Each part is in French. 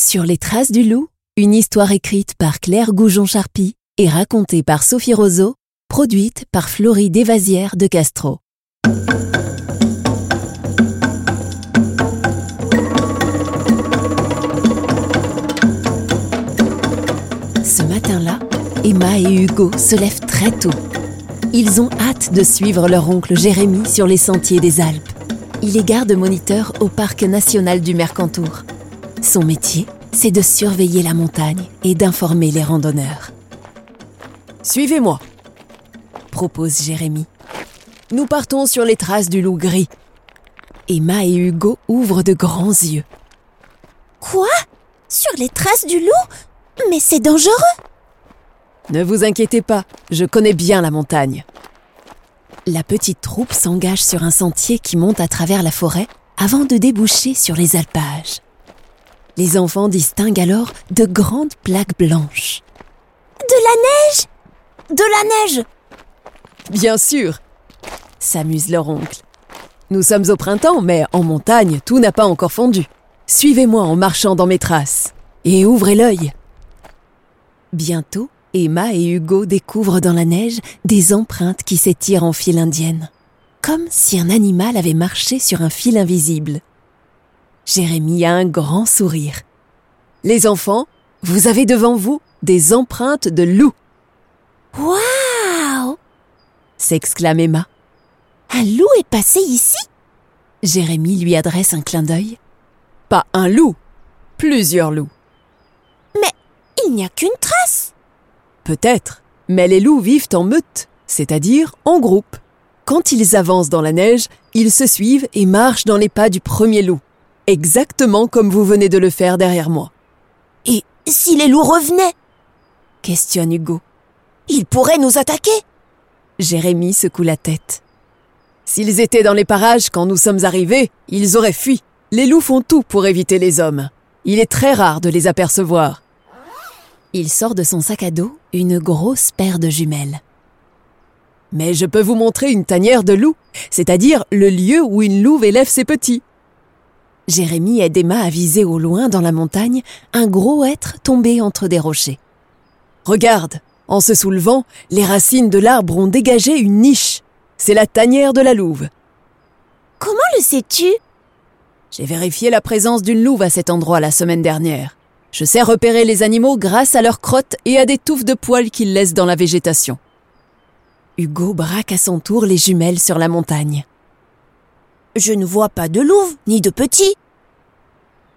Sur les traces du loup, une histoire écrite par Claire Goujon-Charpie et racontée par Sophie Roseau, produite par Florie Desvasières de Castro. Ce matin-là, Emma et Hugo se lèvent très tôt. Ils ont hâte de suivre leur oncle Jérémy sur les sentiers des Alpes. Il est garde-moniteur au parc national du Mercantour. Son métier, c'est de surveiller la montagne et d'informer les randonneurs. Suivez-moi, Propose Jérémy. nous partons sur les traces du loup gris. Emma et Hugo ouvrent de grands yeux. Quoi? Sur les traces du loup? Mais c'est dangereux Ne vous inquiétez pas, je connais bien la montagne. La petite troupe s'engage sur un sentier qui monte à travers la forêt avant de déboucher sur les alpages. Les enfants distinguent alors de grandes plaques blanches. De la neige De la neige Bien sûr, S'amuse leur oncle. nous sommes au printemps, mais en montagne, tout n'a pas encore fondu. Suivez-moi en marchant dans mes traces. Et ouvrez l'œil. Bientôt, Emma et Hugo découvrent dans la neige des empreintes qui s'étirent en file indienne, comme si un animal avait marché sur un fil invisible. Jérémy a un grand sourire. Les enfants, vous avez devant vous des empreintes de loup. Waouh s'exclame Emma. Un loup est passé ici? Jérémy lui adresse un clin d'œil. Pas un loup, plusieurs loups. Mais il n'y a qu'une trace Peut-être, mais les loups vivent en meute, c'est-à-dire en groupe. Quand ils avancent dans la neige, ils se suivent et marchent dans les pas du premier loup, exactement comme vous venez de le faire derrière moi. Et si les loups revenaient? Questionne Hugo. Ils pourraient nous attaquer? Jérémy secoue la tête. S'ils étaient dans les parages quand nous sommes arrivés, ils auraient fui. Les loups font tout pour éviter les hommes. Il est très rare de les apercevoir. Il sort de son sac à dos une grosse paire de jumelles. Mais je peux vous montrer une tanière de loup, c'est-à-dire le lieu où une louve élève ses petits. Jérémy aide Emma à viser au loin dans la montagne un gros être tombé entre des rochers. Regarde, en se soulevant, les racines de l'arbre ont dégagé une niche. C'est la tanière de la louve. Comment le sais-tu? J'ai vérifié la présence d'une louve à cet endroit la semaine dernière. Je sais repérer les animaux grâce à leurs crottes et à des touffes de poils qu'ils laissent dans la végétation. Hugo braque à son tour les jumelles sur la montagne. Je ne vois pas de louve, ni de petits.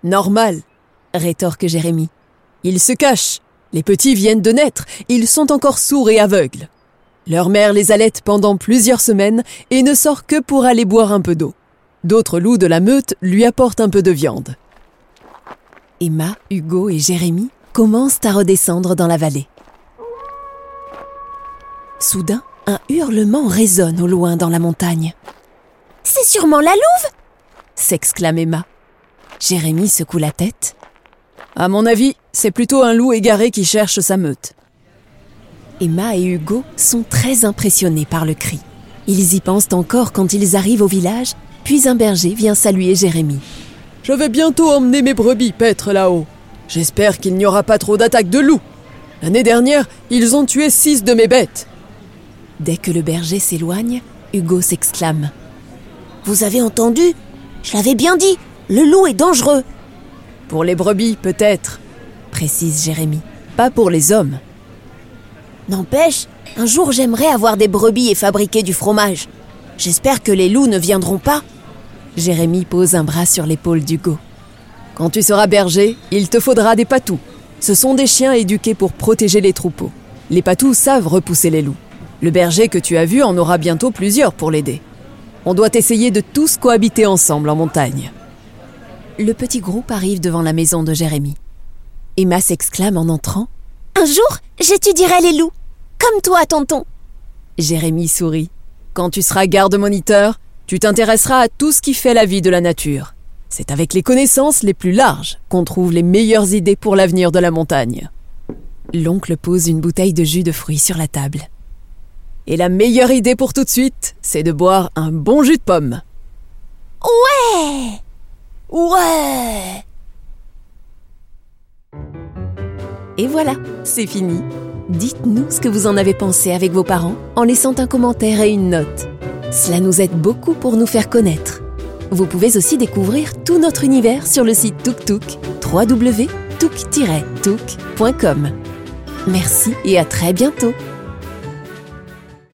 Normal, Rétorque Jérémy. ils se cachent. Les petits viennent de naître, ils sont encore sourds et aveugles. Leur mère les allaite pendant plusieurs semaines et ne sort que pour aller boire un peu d'eau. D'autres loups de la meute lui apportent un peu de viande. Emma, Hugo et Jérémy commencent à redescendre dans la vallée. Soudain, un hurlement résonne au loin dans la montagne. C'est sûrement la louve S'exclame Emma. Jérémy secoue la tête. À mon avis, c'est plutôt un loup égaré qui cherche sa meute. Emma et Hugo sont très impressionnés par le cri. Ils y pensent encore quand ils arrivent au village, puis un berger vient saluer Jérémy. Je vais bientôt emmener mes brebis paître là-haut. J'espère qu'il n'y aura pas trop d'attaques de loups. L'année dernière, ils ont tué six de mes bêtes. Dès que le berger s'éloigne, Hugo s'exclame. Vous avez entendu? Je l'avais bien dit, le loup est dangereux. Pour les brebis, peut-être. Précise Jérémy. Pas pour les hommes. N'empêche, un jour j'aimerais avoir des brebis et fabriquer du fromage. J'espère que les loups ne viendront pas. Jérémy pose un bras sur l'épaule d'Hugo. Quand tu seras berger, il te faudra des patous. Ce sont des chiens éduqués pour protéger les troupeaux. Les patous savent repousser les loups. Le berger que tu as vu en aura bientôt plusieurs pour l'aider. On doit essayer de tous cohabiter ensemble en montagne. Le petit groupe arrive devant la maison de Jérémy. Emma s'exclame en entrant. Un jour, j'étudierai les loups. Comme toi, tonton. Jérémy sourit. Quand tu seras garde-moniteur, tu t'intéresseras à tout ce qui fait la vie de la nature. C'est avec les connaissances les plus larges qu'on trouve les meilleures idées pour l'avenir de la montagne. L'oncle pose une bouteille de jus de fruits sur la table. Et la meilleure idée pour tout de suite, c'est de boire un bon jus de pomme. Ouais Ouais Et voilà, c'est fini. Dites-nous ce que vous en avez pensé avec vos parents en laissant un commentaire et une note. Cela nous aide beaucoup pour nous faire connaître. Vous pouvez aussi découvrir tout notre univers sur le site ToukTouk, www.touk-touk.com. Merci et à très bientôt